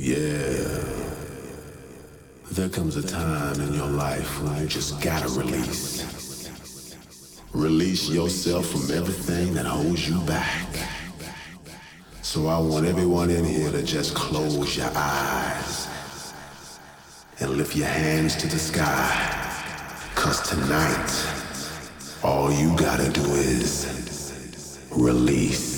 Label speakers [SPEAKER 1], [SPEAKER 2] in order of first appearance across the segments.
[SPEAKER 1] Yeah. There comes a time in your life when you just gotta release. Release yourself from everything that holds you back. So I want everyone in here to just close your eyes and lift your hands to the sky. Cause tonight, all you gotta do is release.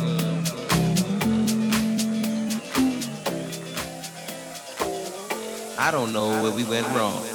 [SPEAKER 2] I don't know where we went wrong.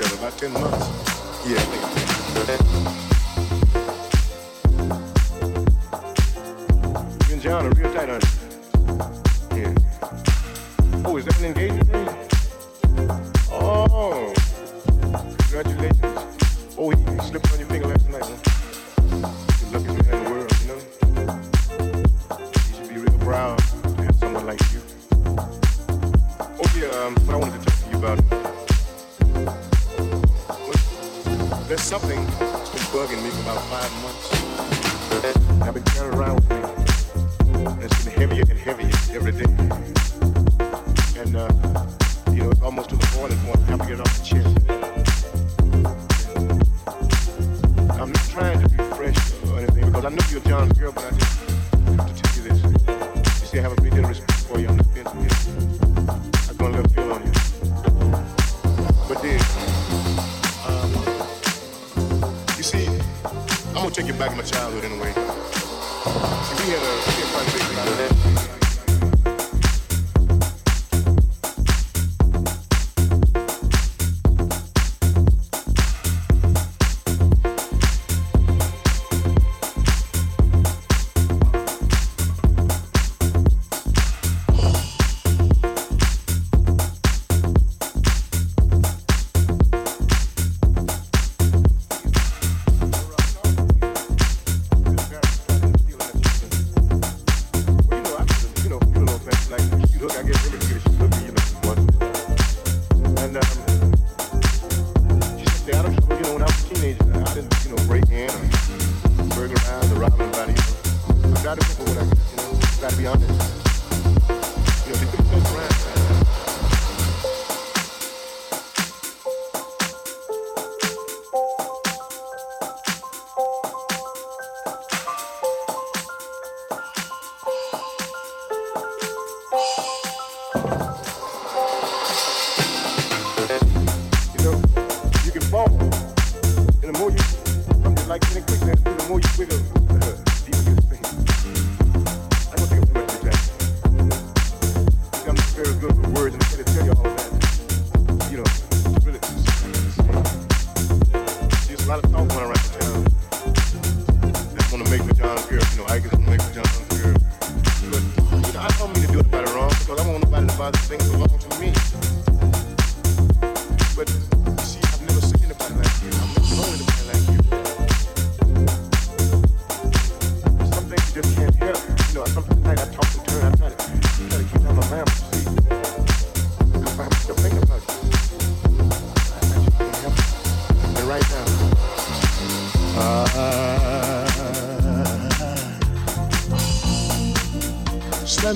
[SPEAKER 3] It is, I'm guilty.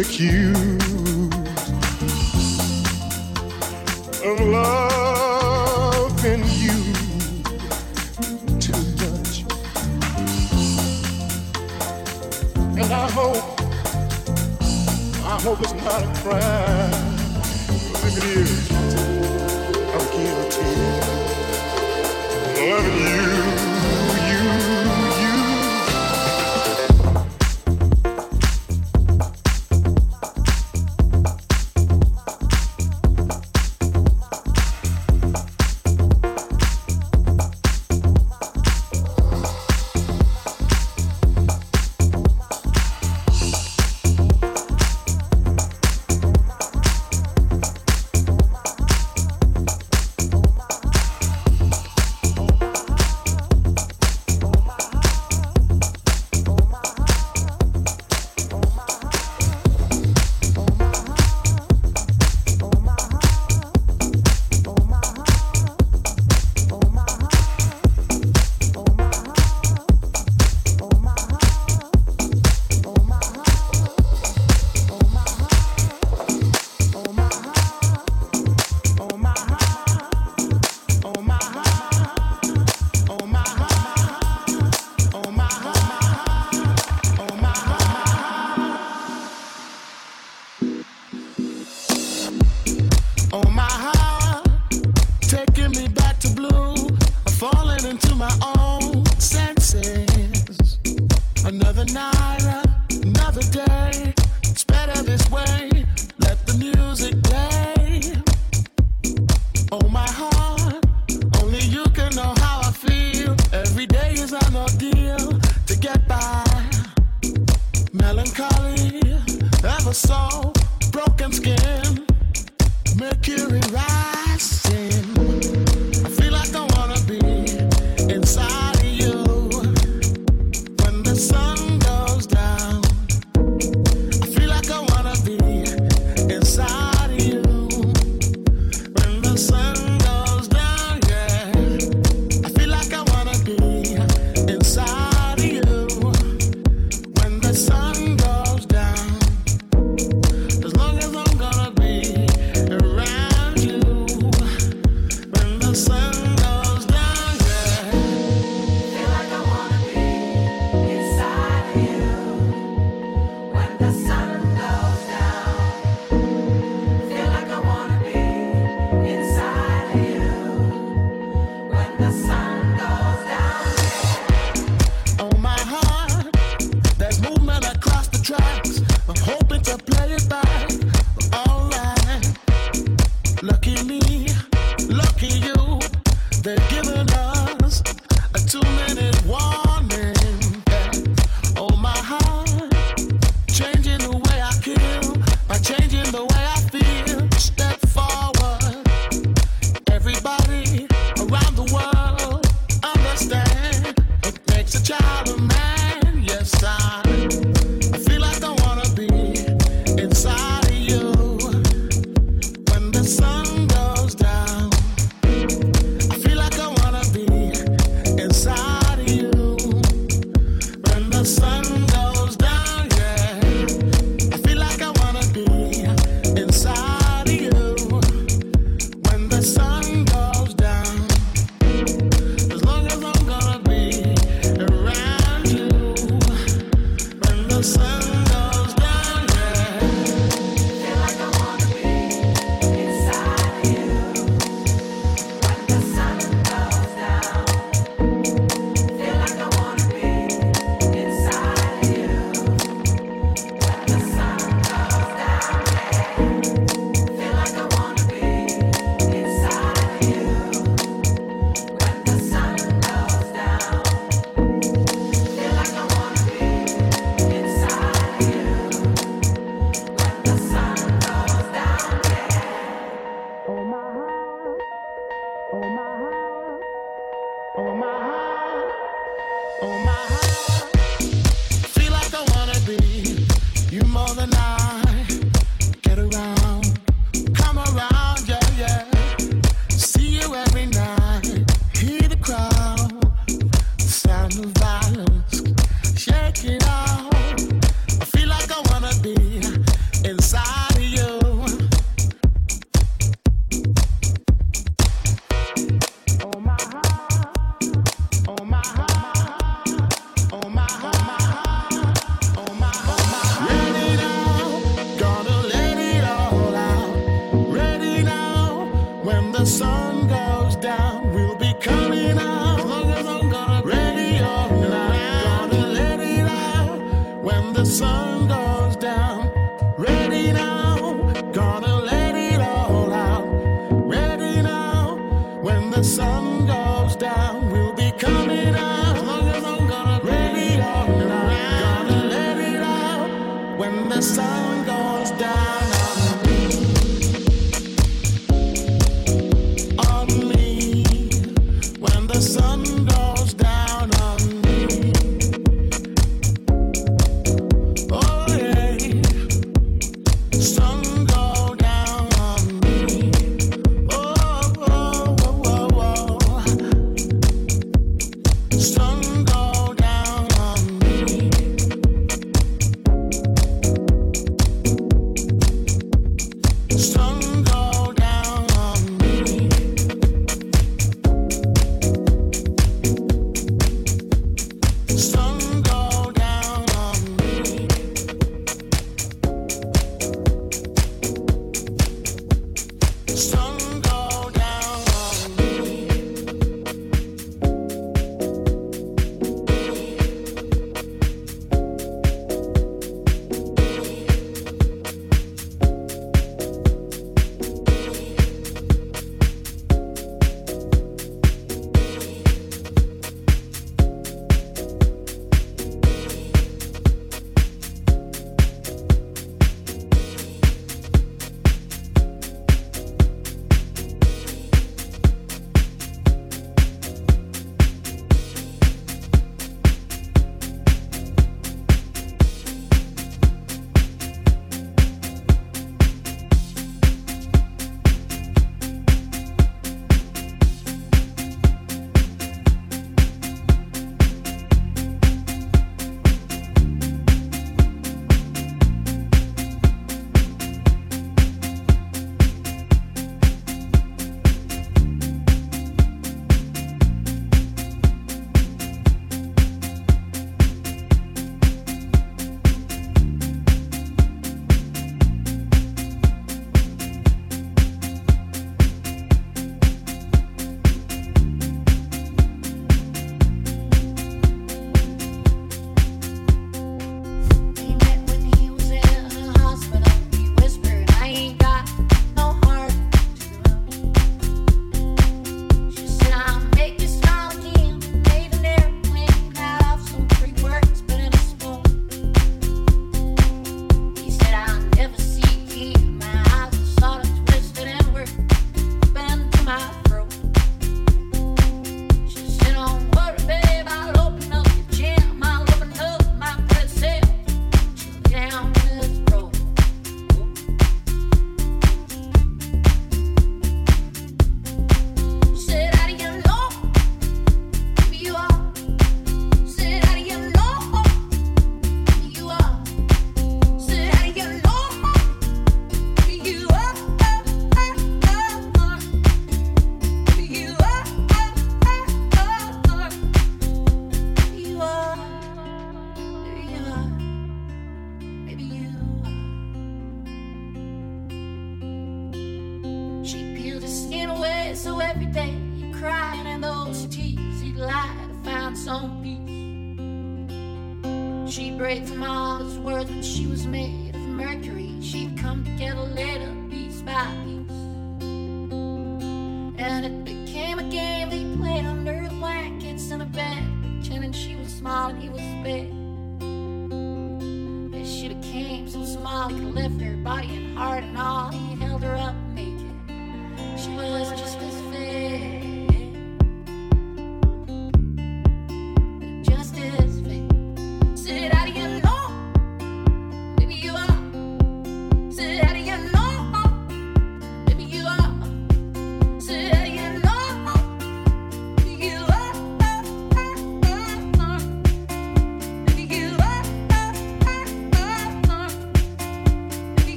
[SPEAKER 3] Loving you.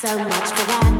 [SPEAKER 3] So
[SPEAKER 4] much for that.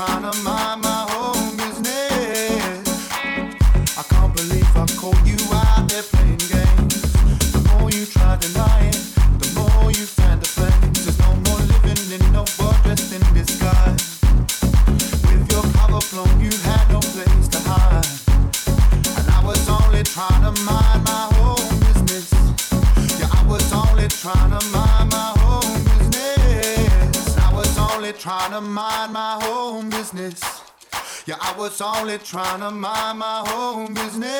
[SPEAKER 5] trying to only trying to mind my own business.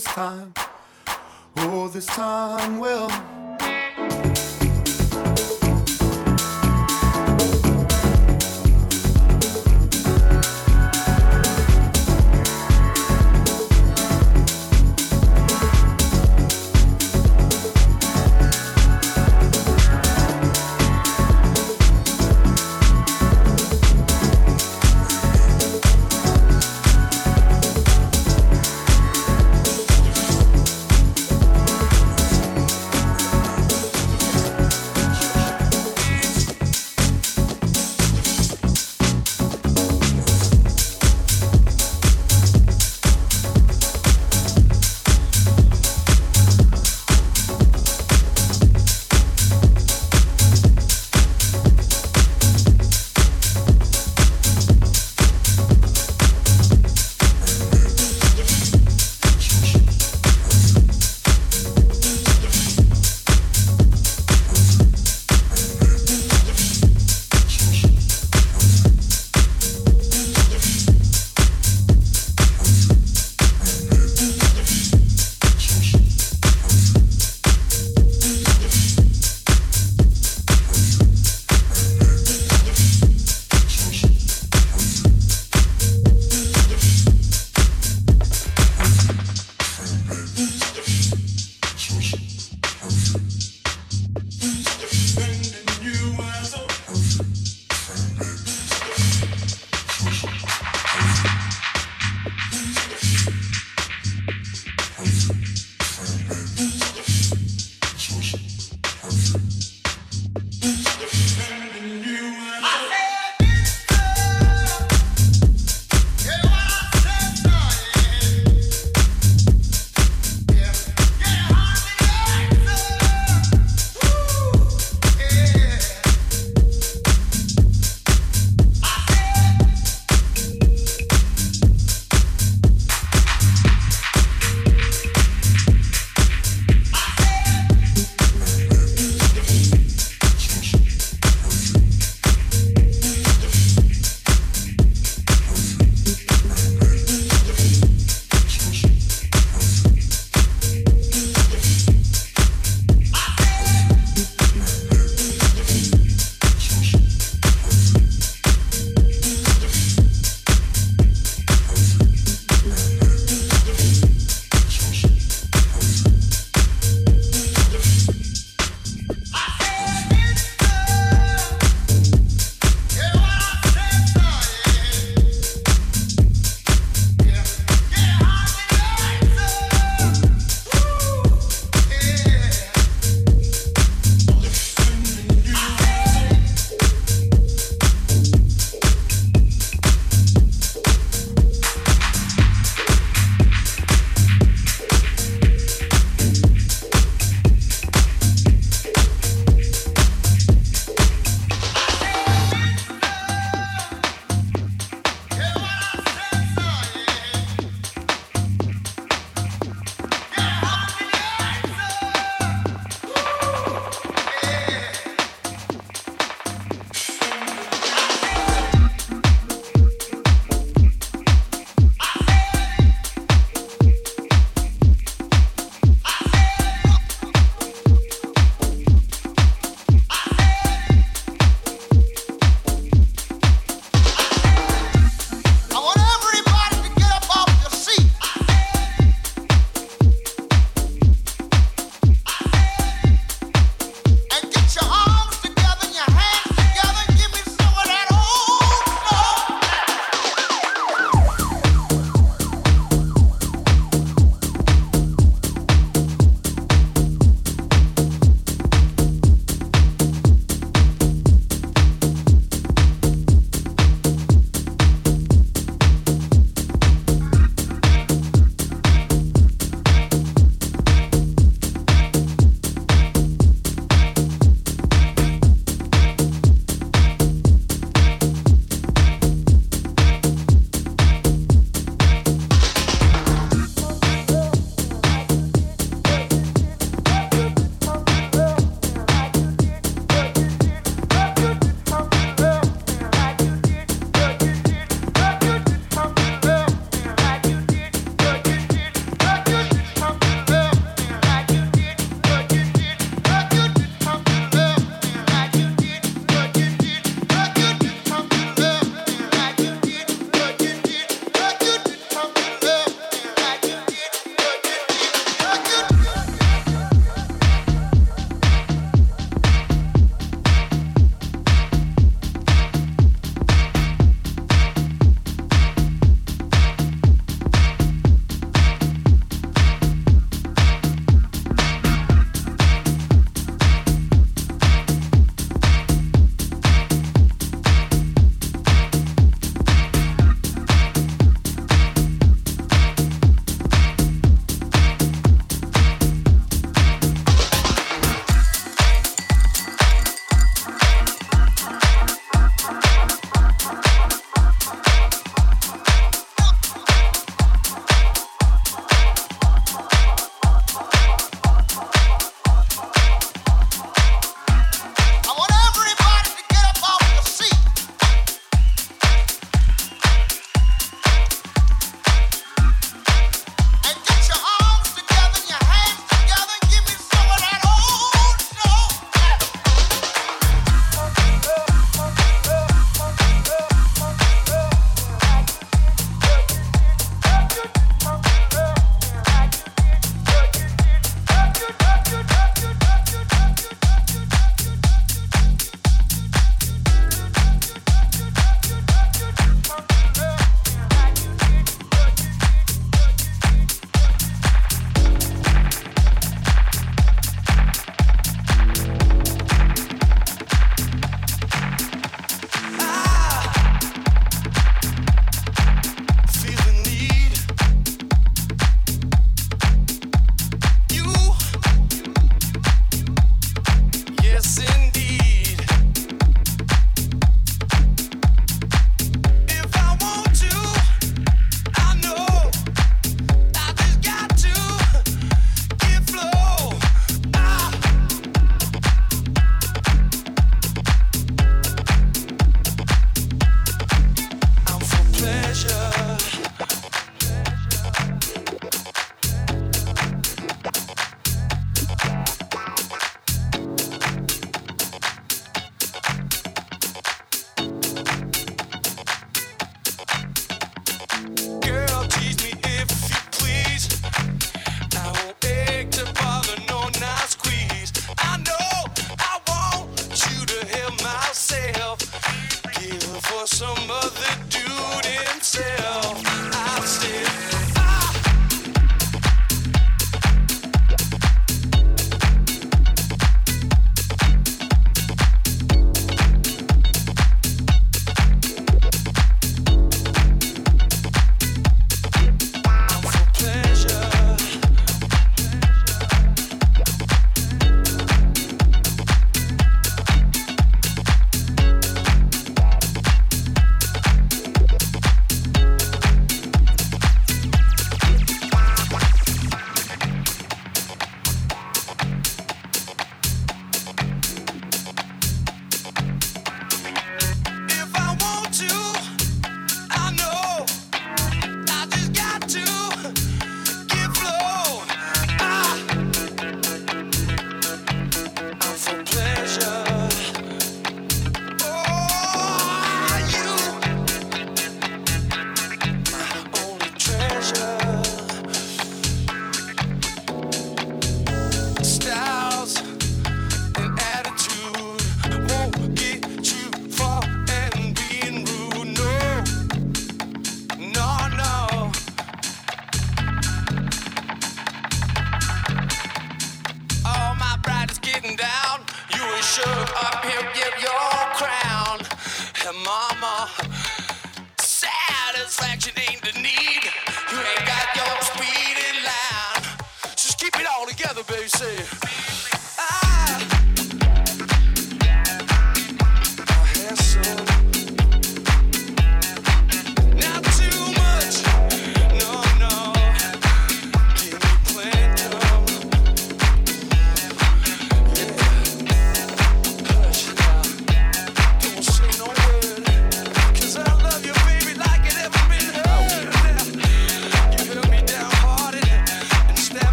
[SPEAKER 5] this time. Oh, this time, well.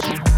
[SPEAKER 6] House.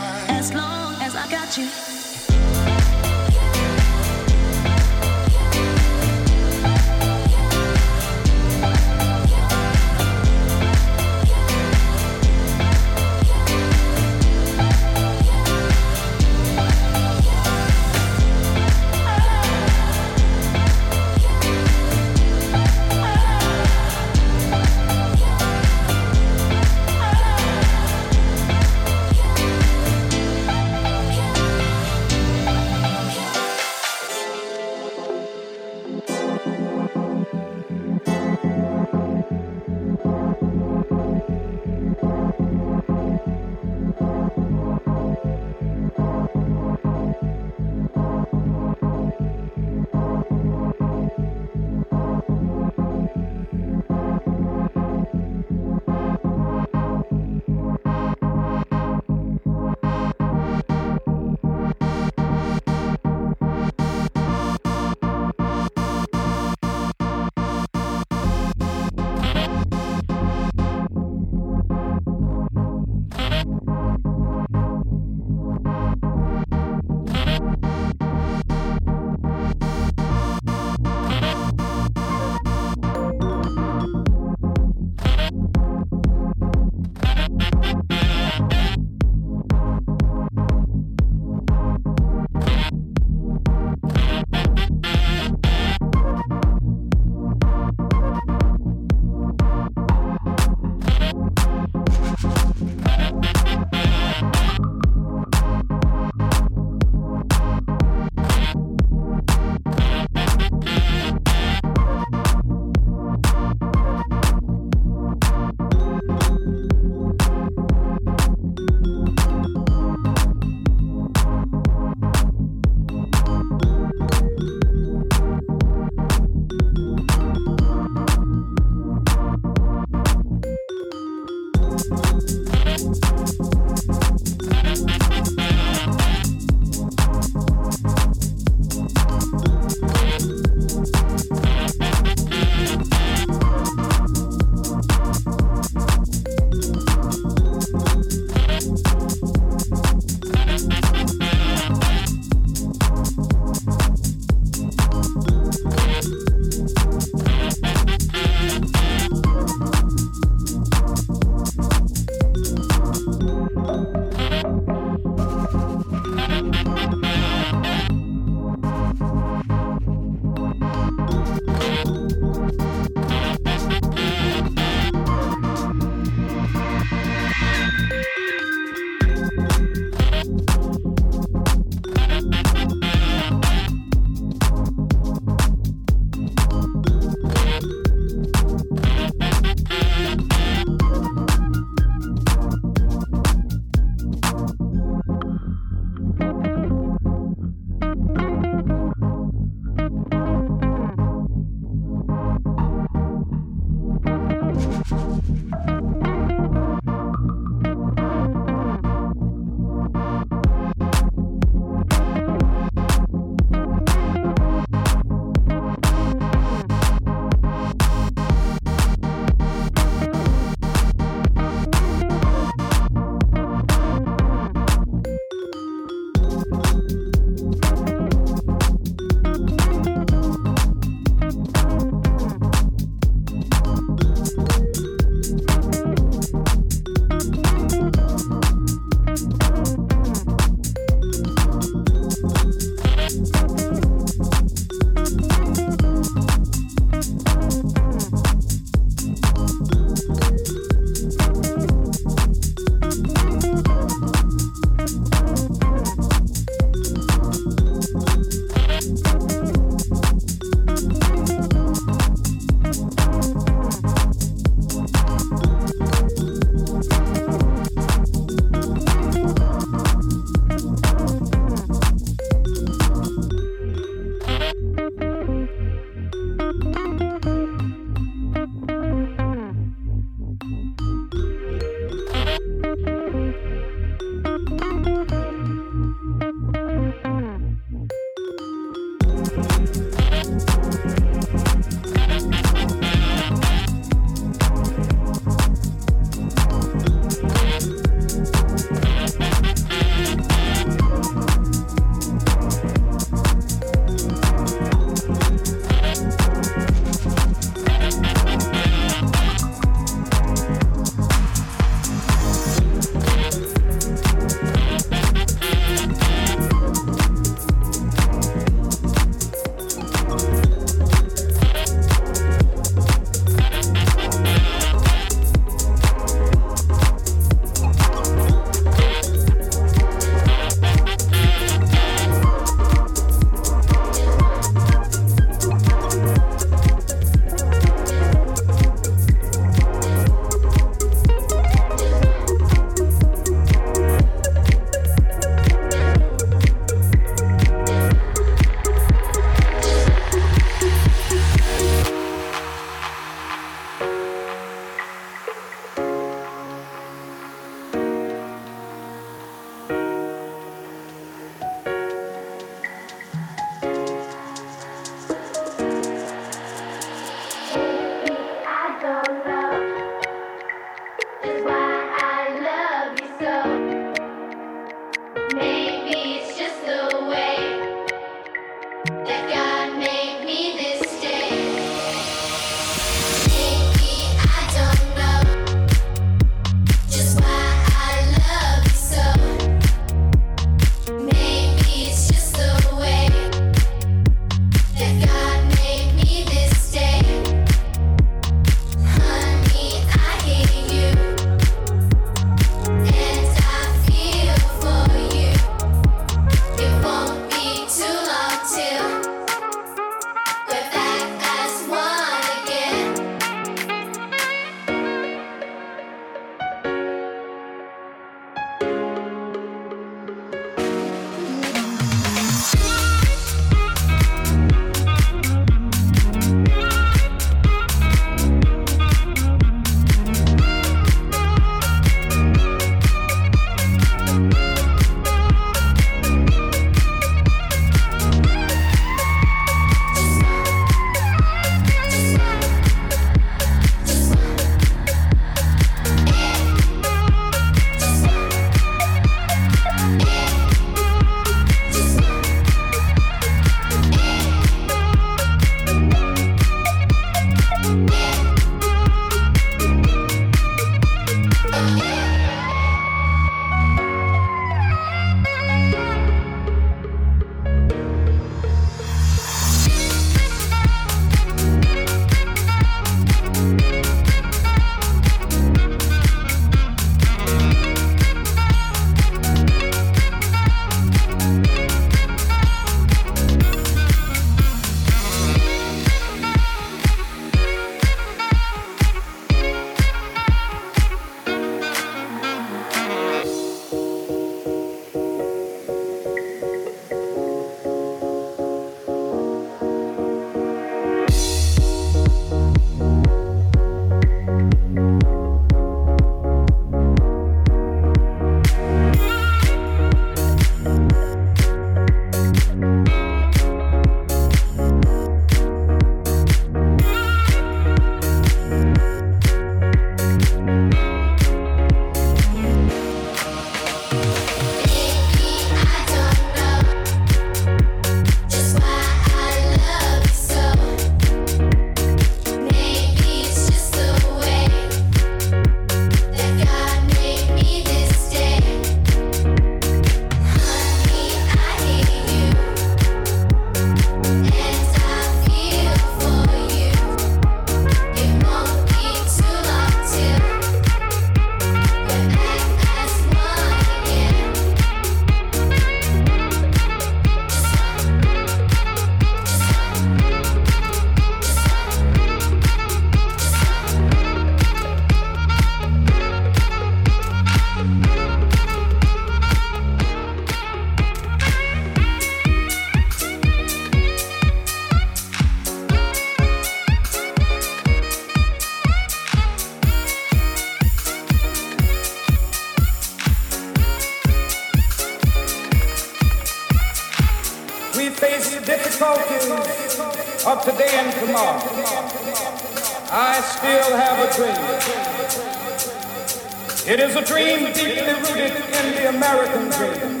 [SPEAKER 7] It
[SPEAKER 8] is a dream deeply rooted in the American dream.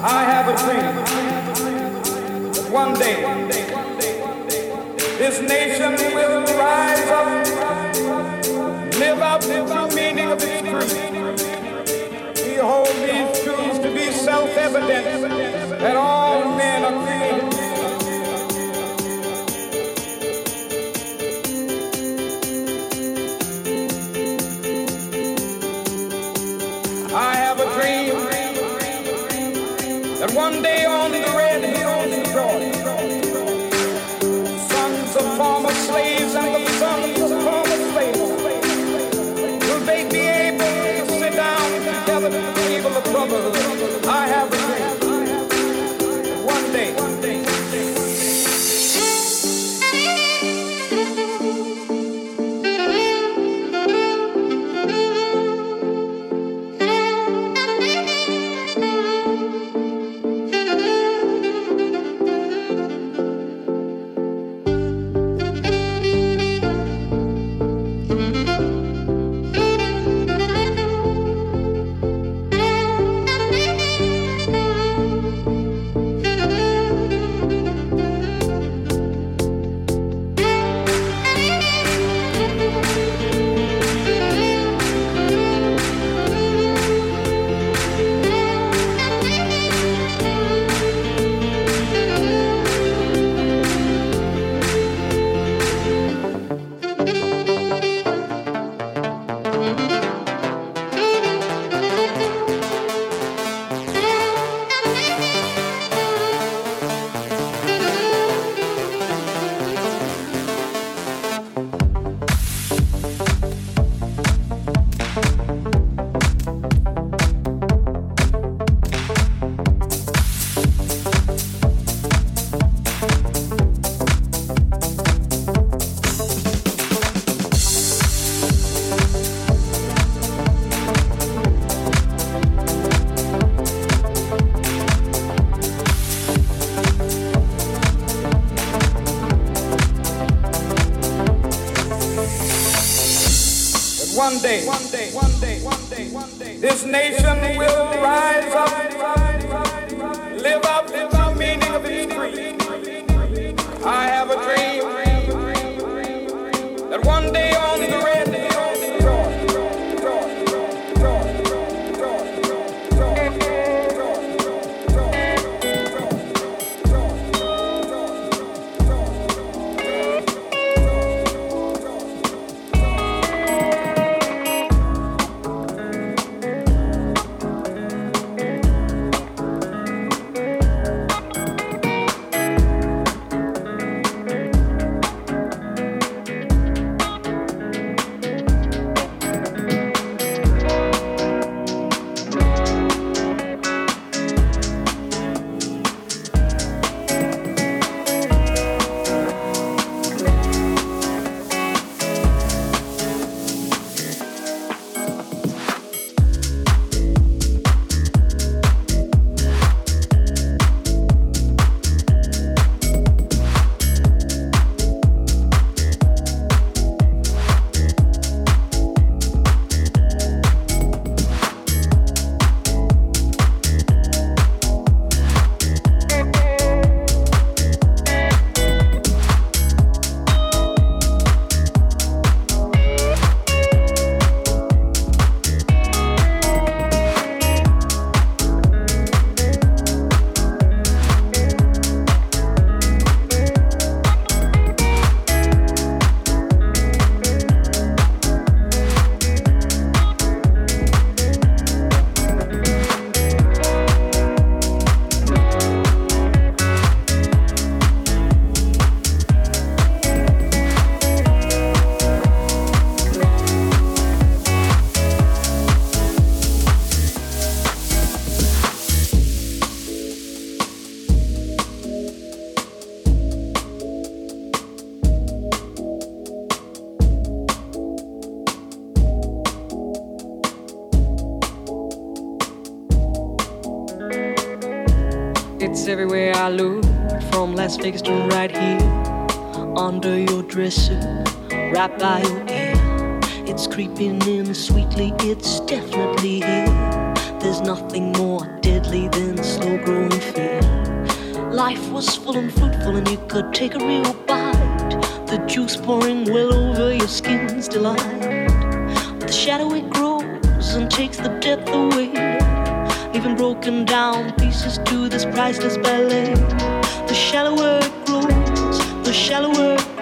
[SPEAKER 8] I have a dream that one day this nation will rise up, live out the meaning of its creed. We hold these truths to be self-evident that all gathered in the of trouble. I have one day. One
[SPEAKER 9] fixed right here under your dresser, right by your ear. It's creeping in sweetly, it's definitely here. There's nothing more deadly than slow growing fear. Life was full and fruitful, and you could take a real bite. The juice pouring well over your skin's delight. The shadow it grows and takes the depth away, leaving broken down pieces to this priceless ballet shallower it grows, the shallower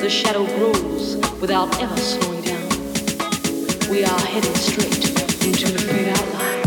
[SPEAKER 9] The shadow grows without ever slowing down. We are headed straight into the great outline.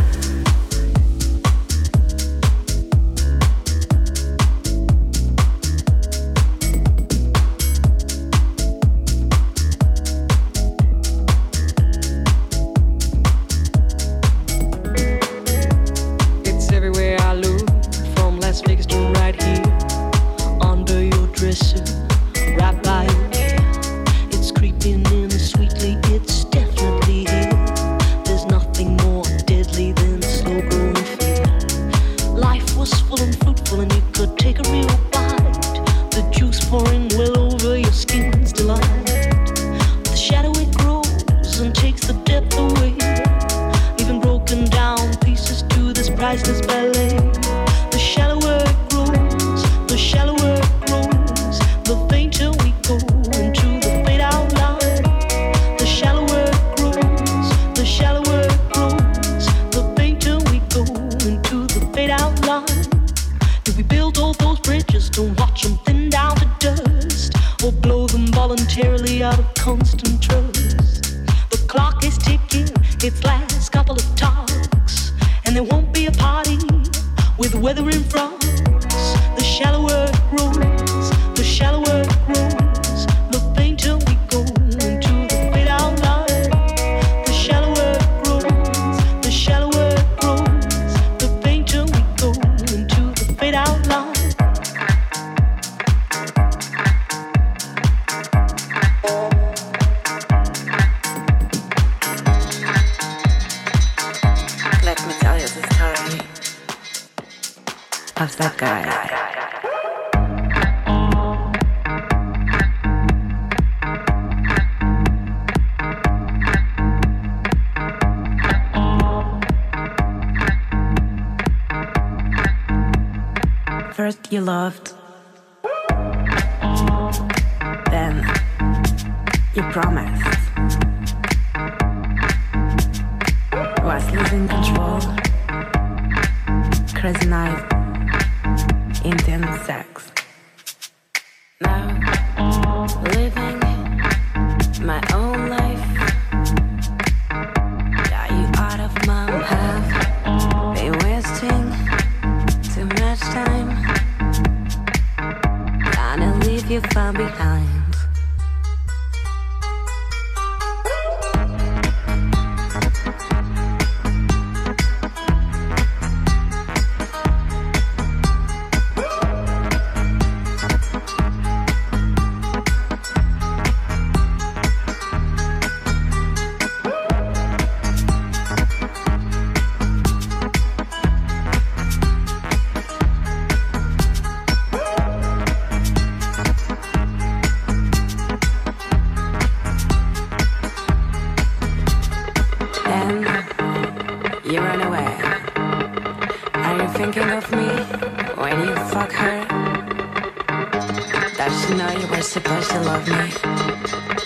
[SPEAKER 9] Supposed to love me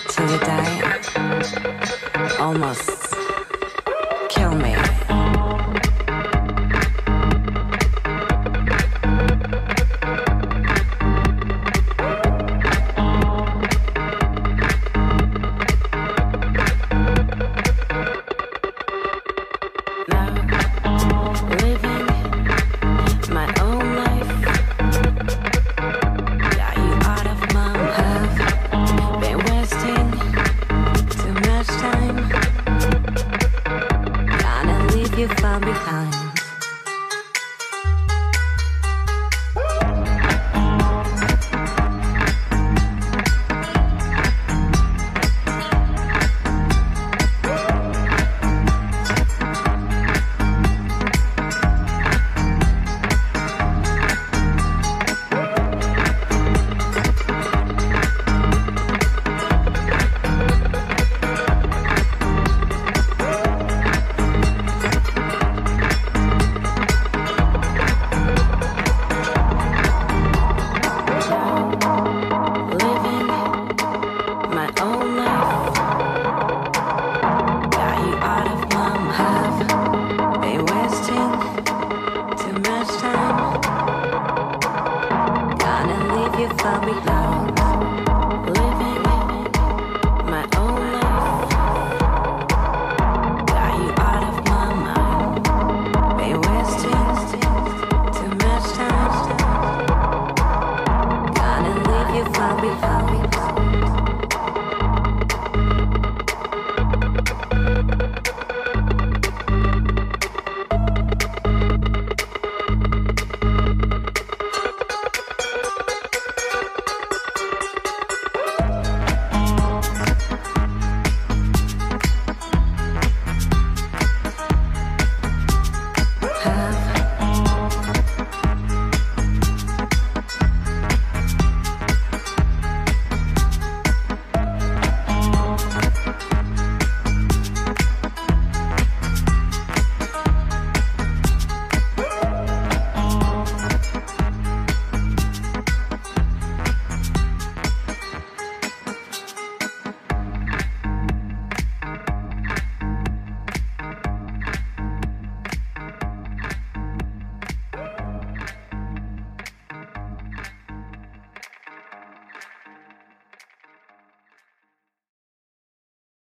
[SPEAKER 9] till you die? Almost